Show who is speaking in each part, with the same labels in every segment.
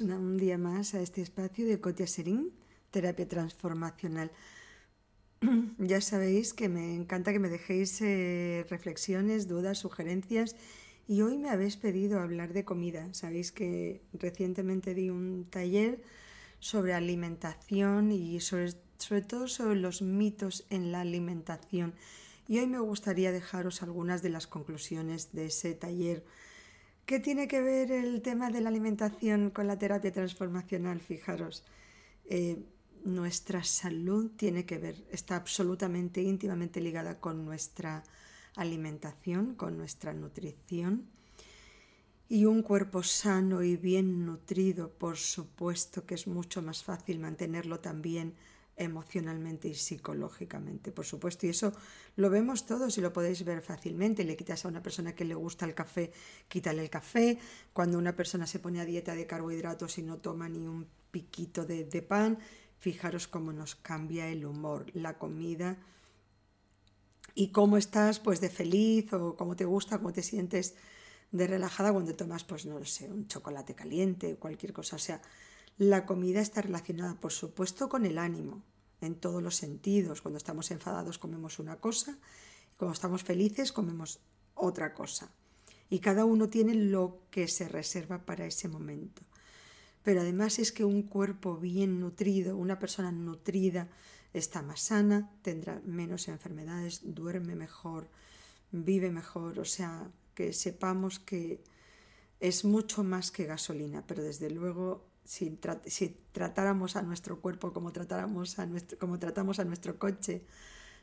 Speaker 1: Un día más a este espacio de Cotia Serín, terapia transformacional. Ya sabéis que me encanta que me dejéis eh, reflexiones, dudas, sugerencias y hoy me habéis pedido hablar de comida. Sabéis que recientemente di un taller sobre alimentación y sobre, sobre todo sobre los mitos en la alimentación. Y hoy me gustaría dejaros algunas de las conclusiones de ese taller ¿Qué tiene que ver el tema de la alimentación con la terapia transformacional? Fijaros, eh, nuestra salud tiene que ver, está absolutamente íntimamente ligada con nuestra alimentación, con nuestra nutrición. Y un cuerpo sano y bien nutrido, por supuesto que es mucho más fácil mantenerlo también emocionalmente y psicológicamente, por supuesto. Y eso lo vemos todos y lo podéis ver fácilmente. Le quitas a una persona que le gusta el café, quítale el café. Cuando una persona se pone a dieta de carbohidratos y no toma ni un piquito de, pan, fijaros cómo nos cambia el humor, la comida y cómo estás pues de feliz o cómo te gusta, cómo te sientes de relajada cuando tomas pues no lo sé, un chocolate caliente, cualquier cosa. O sea, la comida está relacionada, por supuesto, con el ánimo, en todos los sentidos. Cuando estamos enfadados comemos una cosa, cuando estamos felices comemos otra cosa. Y cada uno tiene lo que se reserva para ese momento. Pero además es que un cuerpo bien nutrido, una persona nutrida, está más sana, tendrá menos enfermedades, duerme mejor, vive mejor. O sea, que sepamos que es mucho más que gasolina, pero desde luego si, tratáramos a nuestro cuerpo como, tratáramos a nuestro, como tratamos a nuestro coche,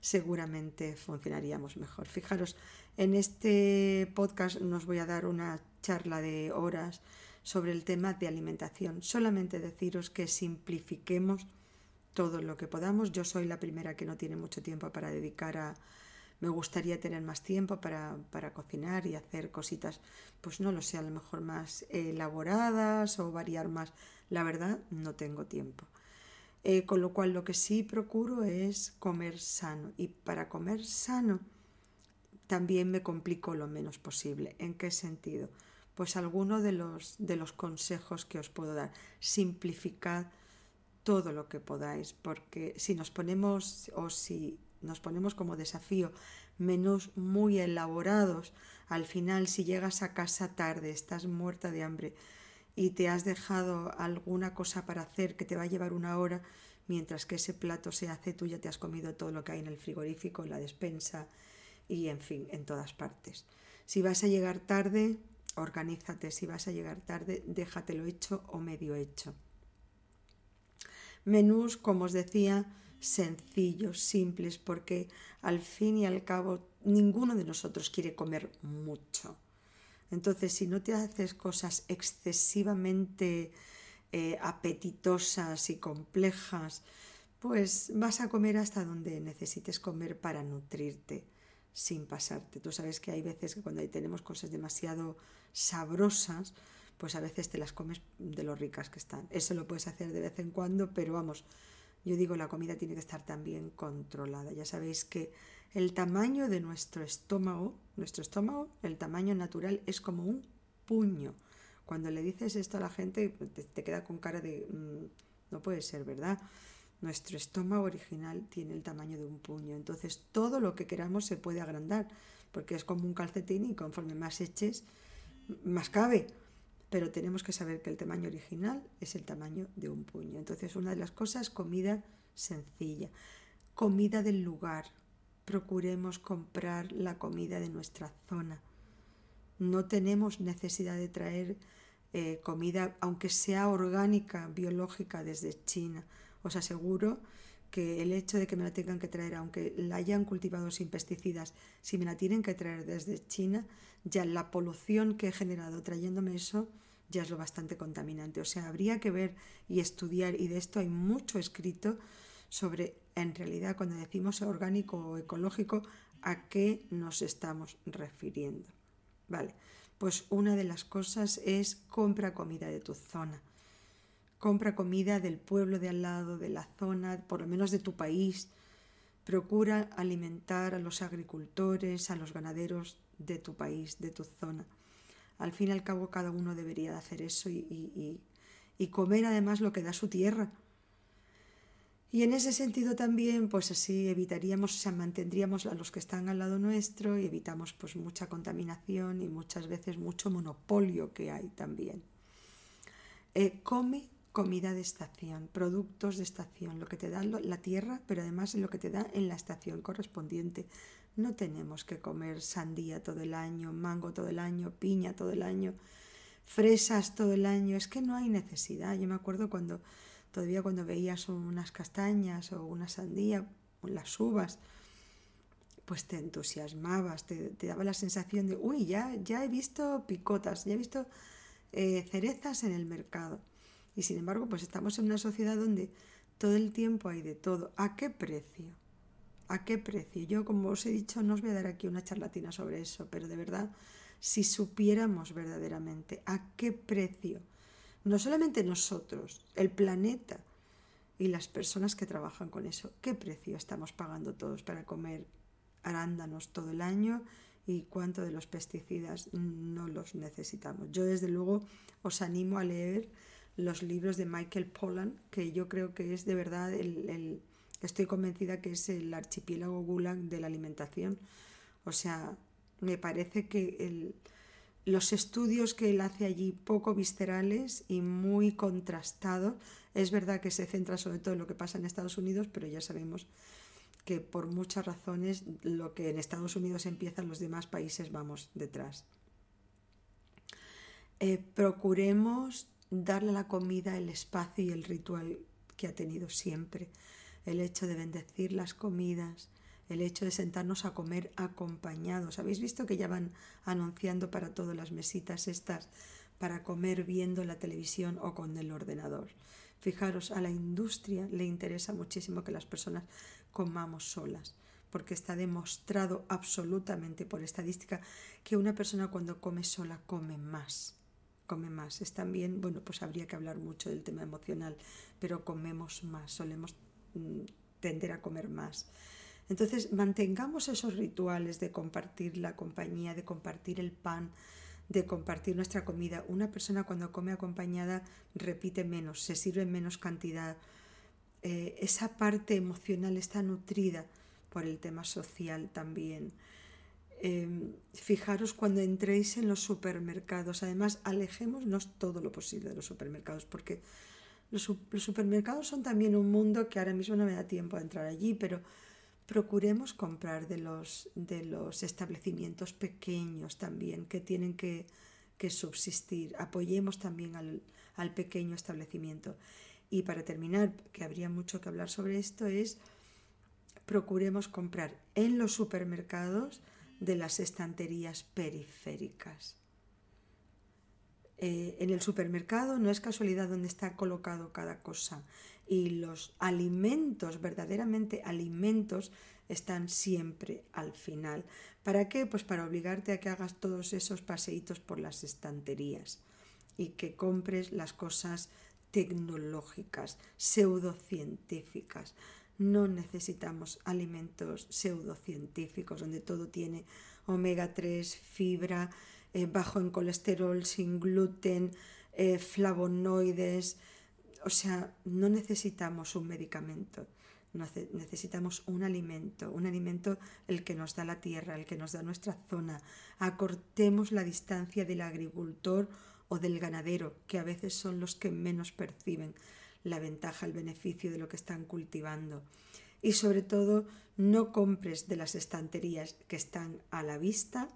Speaker 1: seguramente funcionaríamos mejor. Fijaros, en este podcast nos voy a dar una charla de horas sobre el tema de alimentación. Solamente deciros que simplifiquemos todo lo que podamos. Yo soy la primera que no tiene mucho tiempo para dedicar a, me gustaría tener más tiempo para, cocinar y hacer cositas, pues no lo sé, a lo mejor más elaboradas o variar más. La verdad, no tengo tiempo. Eh, con lo cual lo que sí procuro es comer sano y para comer sano también me complico lo menos posible. ¿En qué sentido? Pues alguno de los, de los consejos que os puedo dar. Simplificad todo lo que podáis, porque si nos ponemos o si nos ponemos como desafío menús muy elaborados. Al final, si llegas a casa tarde, estás muerta de hambre y te has dejado alguna cosa para hacer que te va a llevar una hora, mientras que ese plato se hace, tú ya te has comido todo lo que hay en el frigorífico, en la despensa y en fin, en todas partes. Si vas a llegar tarde, organízate. Si vas a llegar tarde, déjatelo hecho o medio hecho. Menús, como os decía, sencillos, simples, porque al fin y al cabo ninguno de nosotros quiere comer mucho. Entonces, si no te haces cosas excesivamente eh, apetitosas y complejas, pues vas a comer hasta donde necesites comer para nutrirte sin pasarte. Tú sabes que hay veces que cuando tenemos cosas demasiado sabrosas, pues a veces te las comes de lo ricas que están. Eso lo puedes hacer de vez en cuando, pero vamos, yo digo, la comida tiene que estar también controlada. Ya sabéis que el tamaño de nuestro estómago, nuestro estómago, el tamaño natural es como un puño. Cuando le dices esto a la gente, te, queda con cara de, mm, no puede ser, ¿verdad? Nuestro estómago original tiene el tamaño de un puño. Entonces todo lo que queramos se puede agrandar, porque es como un calcetín y conforme más eches, más cabe pero tenemos que saber que el tamaño original es el tamaño de un puño. Entonces, una de las cosas, comida sencilla, comida del lugar. Procuremos comprar la comida de nuestra zona. No tenemos necesidad de traer eh, comida, aunque sea orgánica, biológica, desde China. Os aseguro que el hecho de que me la tengan que traer, aunque la hayan cultivado sin pesticidas, si me la tienen que traer desde China, ya la polución que he generado trayéndome eso ya es lo bastante contaminante. O sea, habría que ver y estudiar, y de esto hay mucho escrito sobre, en realidad, cuando decimos orgánico o ecológico, a qué nos estamos refiriendo. Vale, pues una de las cosas es compra comida de tu zona. Compra comida del pueblo de al lado, de la zona, por lo menos de tu país. Procura alimentar a los agricultores, a los ganaderos de tu país, de tu zona. Al fin y al cabo cada uno debería de hacer eso y, comer además lo que da su tierra. Y en ese sentido también, pues así evitaríamos, o sea, mantendríamos a los que están al lado nuestro y evitamos pues mucha contaminación y muchas veces mucho monopolio que hay también. Eh, come comida de estación, productos de estación, lo que te da la tierra, pero además lo que te da en la estación correspondiente. No tenemos que comer sandía todo el año, mango todo el año, piña todo el año, fresas todo el año. Es que no hay necesidad. Yo me acuerdo cuando todavía cuando veías unas castañas o una sandía, las uvas, pues te entusiasmabas, te, daba la sensación de, uy, ya, ya he visto picotas, ya he visto eh, cerezas en el mercado. Y sin embargo, pues estamos en una sociedad donde todo el tiempo hay de todo. ¿A qué precio? ¿A qué precio? Yo, como os he dicho, no os voy a dar aquí una charlatina sobre eso, pero de verdad, si supiéramos verdaderamente a qué precio, no solamente nosotros, el planeta y las personas que trabajan con eso, qué precio estamos pagando todos para comer arándanos todo el año y cuánto de los pesticidas no los necesitamos. Yo desde luego os animo a leer los libros de Michael Pollan, que yo creo que es de verdad el, estoy convencida que es el archipiélago Gulag de la alimentación. O sea, me parece que los estudios que él hace allí poco viscerales y muy contrastados, es verdad que se centra sobre todo en lo que pasa en Estados Unidos, pero ya sabemos que por muchas razones lo que en Estados Unidos empieza, en los demás países vamos detrás. Eh, procuremos darle a la comida el espacio y el ritual que ha tenido siempre, el hecho de bendecir las comidas, el hecho de sentarnos a comer acompañados. ¿Habéis visto que ya van anunciando para todas las mesitas estas para comer viendo la televisión o con el ordenador? Fijaros, a la industria le interesa muchísimo que las personas comamos solas, porque está demostrado absolutamente por estadística que una persona cuando come sola come más come más. Es también, bueno, pues habría que hablar mucho del tema emocional, pero comemos más, solemos mm, tender a comer más. Entonces, mantengamos esos rituales de compartir la compañía, de compartir el pan, de compartir nuestra comida. Una persona cuando come acompañada repite menos, se sirve en menos cantidad. Eh, esa parte emocional está nutrida por el tema social también. Em, fijaros cuando entréis en los supermercados. Además, alejémonos todo lo posible de los supermercados, porque los, supermercados son también un mundo que ahora mismo no me da tiempo a entrar allí, pero procuremos comprar de los, de los establecimientos pequeños también que tienen que, subsistir. Apoyemos también al, al pequeño establecimiento. Y para terminar, que habría mucho que hablar sobre esto, es procuremos comprar en los supermercados de las estanterías periféricas. Eh, en el supermercado no es casualidad donde está colocado cada cosa y los alimentos, verdaderamente alimentos, están siempre al final. ¿Para qué? Pues para obligarte a que hagas todos esos paseitos por las estanterías y que compres las cosas tecnológicas, pseudocientíficas. No necesitamos alimentos pseudocientíficos donde todo tiene omega 3, fibra, eh, bajo en colesterol, sin gluten, eh, flavonoides. O sea, no necesitamos un medicamento, necesitamos un alimento, un alimento el que nos da la tierra, el que nos da nuestra zona. Acortemos la distancia del agricultor o del ganadero, que a veces son los que menos perciben la ventaja, el beneficio de lo que están cultivando. Y sobre todo, no compres de las estanterías que están a la vista,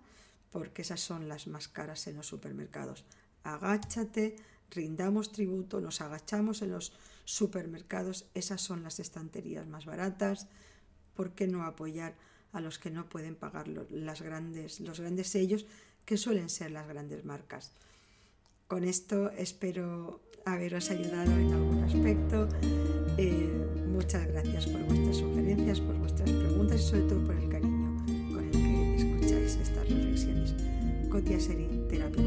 Speaker 1: porque esas son las más caras en los supermercados. Agáchate, rindamos tributo, nos agachamos en los supermercados, esas son las estanterías más baratas. ¿Por qué no apoyar a los que no pueden pagar grandes, los grandes sellos, que suelen ser las grandes marcas? Con esto espero haberos ayudado en algún aspecto. Eh, muchas gracias por vuestras sugerencias, por vuestras preguntas y sobre todo por el cariño con el que escucháis estas reflexiones. Cotia Serín, terapia